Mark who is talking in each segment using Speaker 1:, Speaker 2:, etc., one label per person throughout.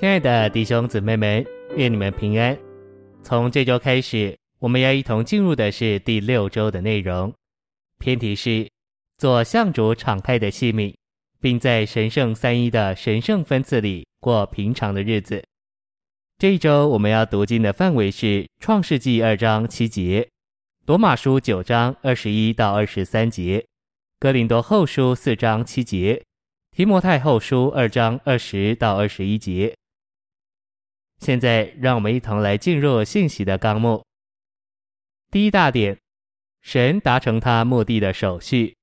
Speaker 1: 亲爱的弟兄姊妹们，愿你们平安。从这周开始，我们要一同进入的是第六周的内容。篇题是做向主敞开的器皿，并在神圣三一的神圣分次里过平常的日子。这一周我们要读经的范围是创世纪二章七节、罗马书九章二十一到二十三节、哥林多后书四章七节、提摩太后书二章二十到二十一节。现在，让我们一同来进入信息的纲目。第一大点，神达成他目的的手续，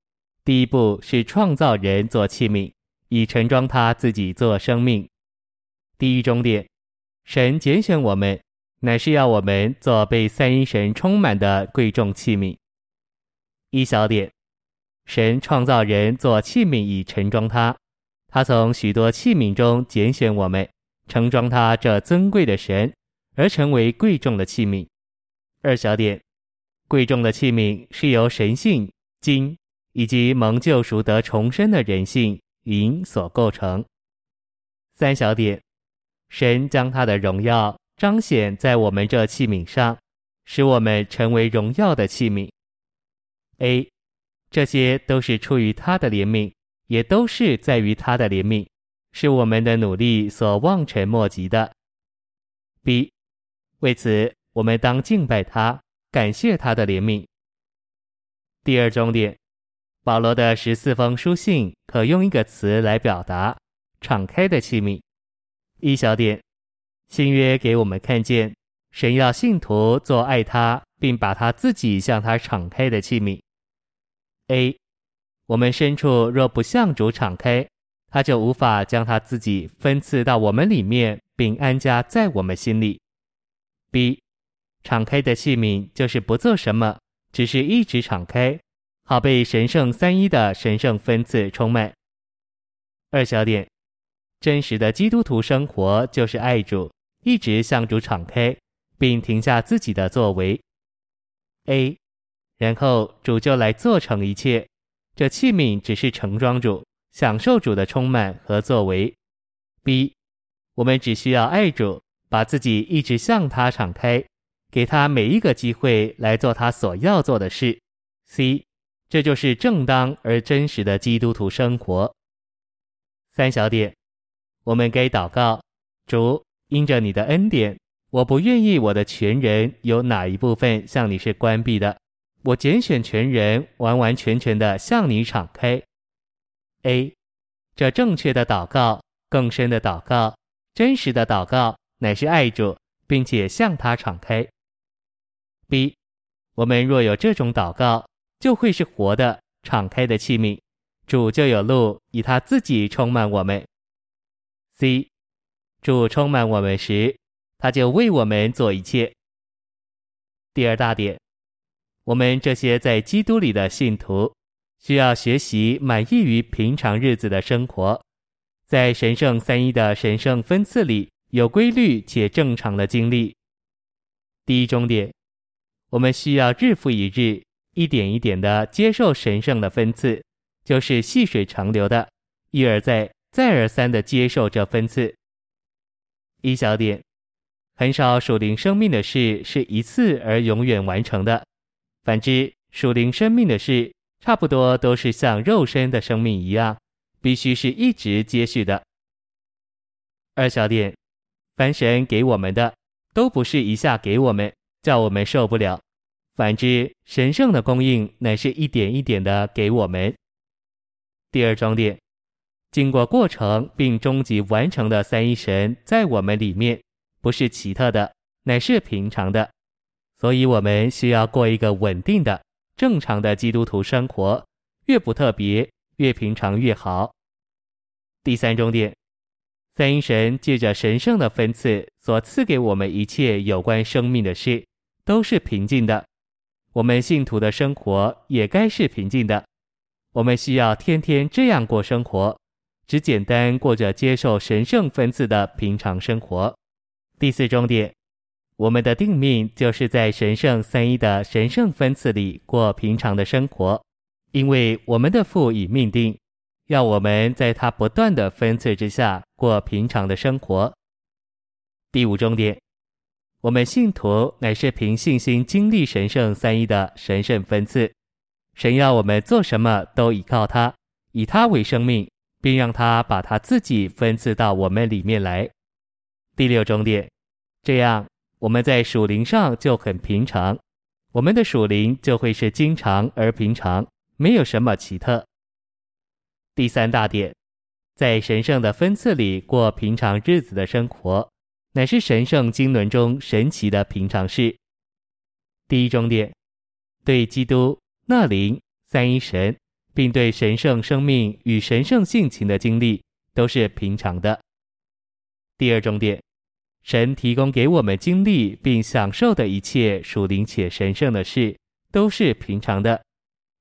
Speaker 1: 第一步是创造人做器皿，以盛装他自己做生命。第一中点，神拣选我们，乃是要我们做被三一神充满的贵重器皿。一小点，神创造人做器皿以盛装他，他从许多器皿中拣选我们。盛装他这尊贵的神，而成为贵重的器皿。二小点，贵重的器皿是由神性、金以及蒙救赎得重生的人性银所构成。三小点，神将他的荣耀彰显在我们这器皿上，使我们成为荣耀的器皿。A，这些都是出于他的怜悯，也都是在于他的怜悯。是我们的努力所望尘莫及的。B，为此我们当敬拜他，感谢他的怜悯。第二重点，保罗的十四封书信可用一个词来表达：敞开的器皿。一小点，新约给我们看见，神要信徒做爱他，并把他自己向他敞开的器皿。A，我们深处若不向主敞开。他就无法将他自己分赐到我们里面，并安家在我们心里。B，敞开的器皿就是不做什么，只是一直敞开，好被神圣三一的神圣分赐充满。二小点，真实的基督徒生活就是爱主，一直向主敞开，并停下自己的作为。A，然后主就来做成一切，这器皿只是盛装主。享受主的充满和作为。B，我们只需要爱主，把自己一直向他敞开，给他每一个机会来做他所要做的事。C，这就是正当而真实的基督徒生活。三小点，我们该祷告：主，因着你的恩典，我不愿意我的全人有哪一部分向你是关闭的，我拣选全人完完全全的向你敞开。A，这正确的祷告、更深的祷告、真实的祷告，乃是爱主，并且向他敞开。B，我们若有这种祷告，就会是活的、敞开的器皿，主就有路以他自己充满我们。C，主充满我们时，他就为我们做一切。第二大点，我们这些在基督里的信徒。需要学习满意于平常日子的生活，在神圣三一的神圣分次里有规律且正常的经历。第一重点，我们需要日复一日、一点一点地接受神圣的分次，就是细水长流的，一而再、再而三地接受这分次。一小点，很少属灵生命的事是一次而永远完成的，反之，属灵生命的事。差不多都是像肉身的生命一样，必须是一直接续的。二小点，凡神给我们的，都不是一下给我们，叫我们受不了；反之，神圣的供应乃是一点一点的给我们。第二重点，经过过程并终极完成的三一神在我们里面，不是奇特的，乃是平常的，所以我们需要过一个稳定的。正常的基督徒生活，越不特别，越平常越好。第三重点，三一神借着神圣的分赐所赐给我们一切有关生命的事，都是平静的。我们信徒的生活也该是平静的。我们需要天天这样过生活，只简单过着接受神圣分赐的平常生活。第四重点。我们的定命就是在神圣三一的神圣分次里过平常的生活，因为我们的父已命定，要我们在他不断的分次之下过平常的生活。第五重点，我们信徒乃是凭信心经历神圣三一的神圣分赐。神要我们做什么都依靠他，以他为生命，并让他把他自己分赐到我们里面来。第六重点，这样我们在属灵上就很平常，我们的属灵就会是经常而平常，没有什么奇特。第三大点，在神圣的分赐里过平常日子的生活，乃是神圣经纶中神奇的平常事。第一重点，对基督。那灵三一神，并对神圣生命与神圣性情的经历都是平常的。第二重点，神提供给我们经历并享受的一切属灵且神圣的事都是平常的。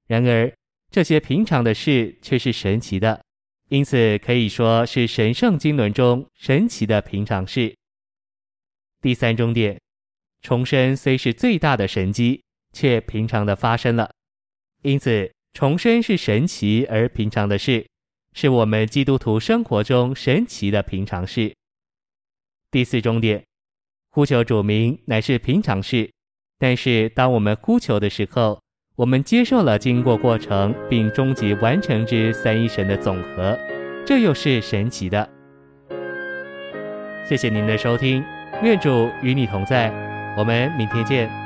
Speaker 1: 然而，这些平常的事却是神奇的，因此可以说是神圣经纶中神奇的平常事。第三重点，重生虽是最大的神迹，却平常的发生了。因此，重生是神奇而平常的事，是我们基督徒生活中神奇的平常事。第四终点，呼求主名乃是平常事，但是当我们呼求的时候，我们接受了经过过程并终极完成之三一神的总和，这又是神奇的。谢谢您的收听，愿主与你同在，我们明天见。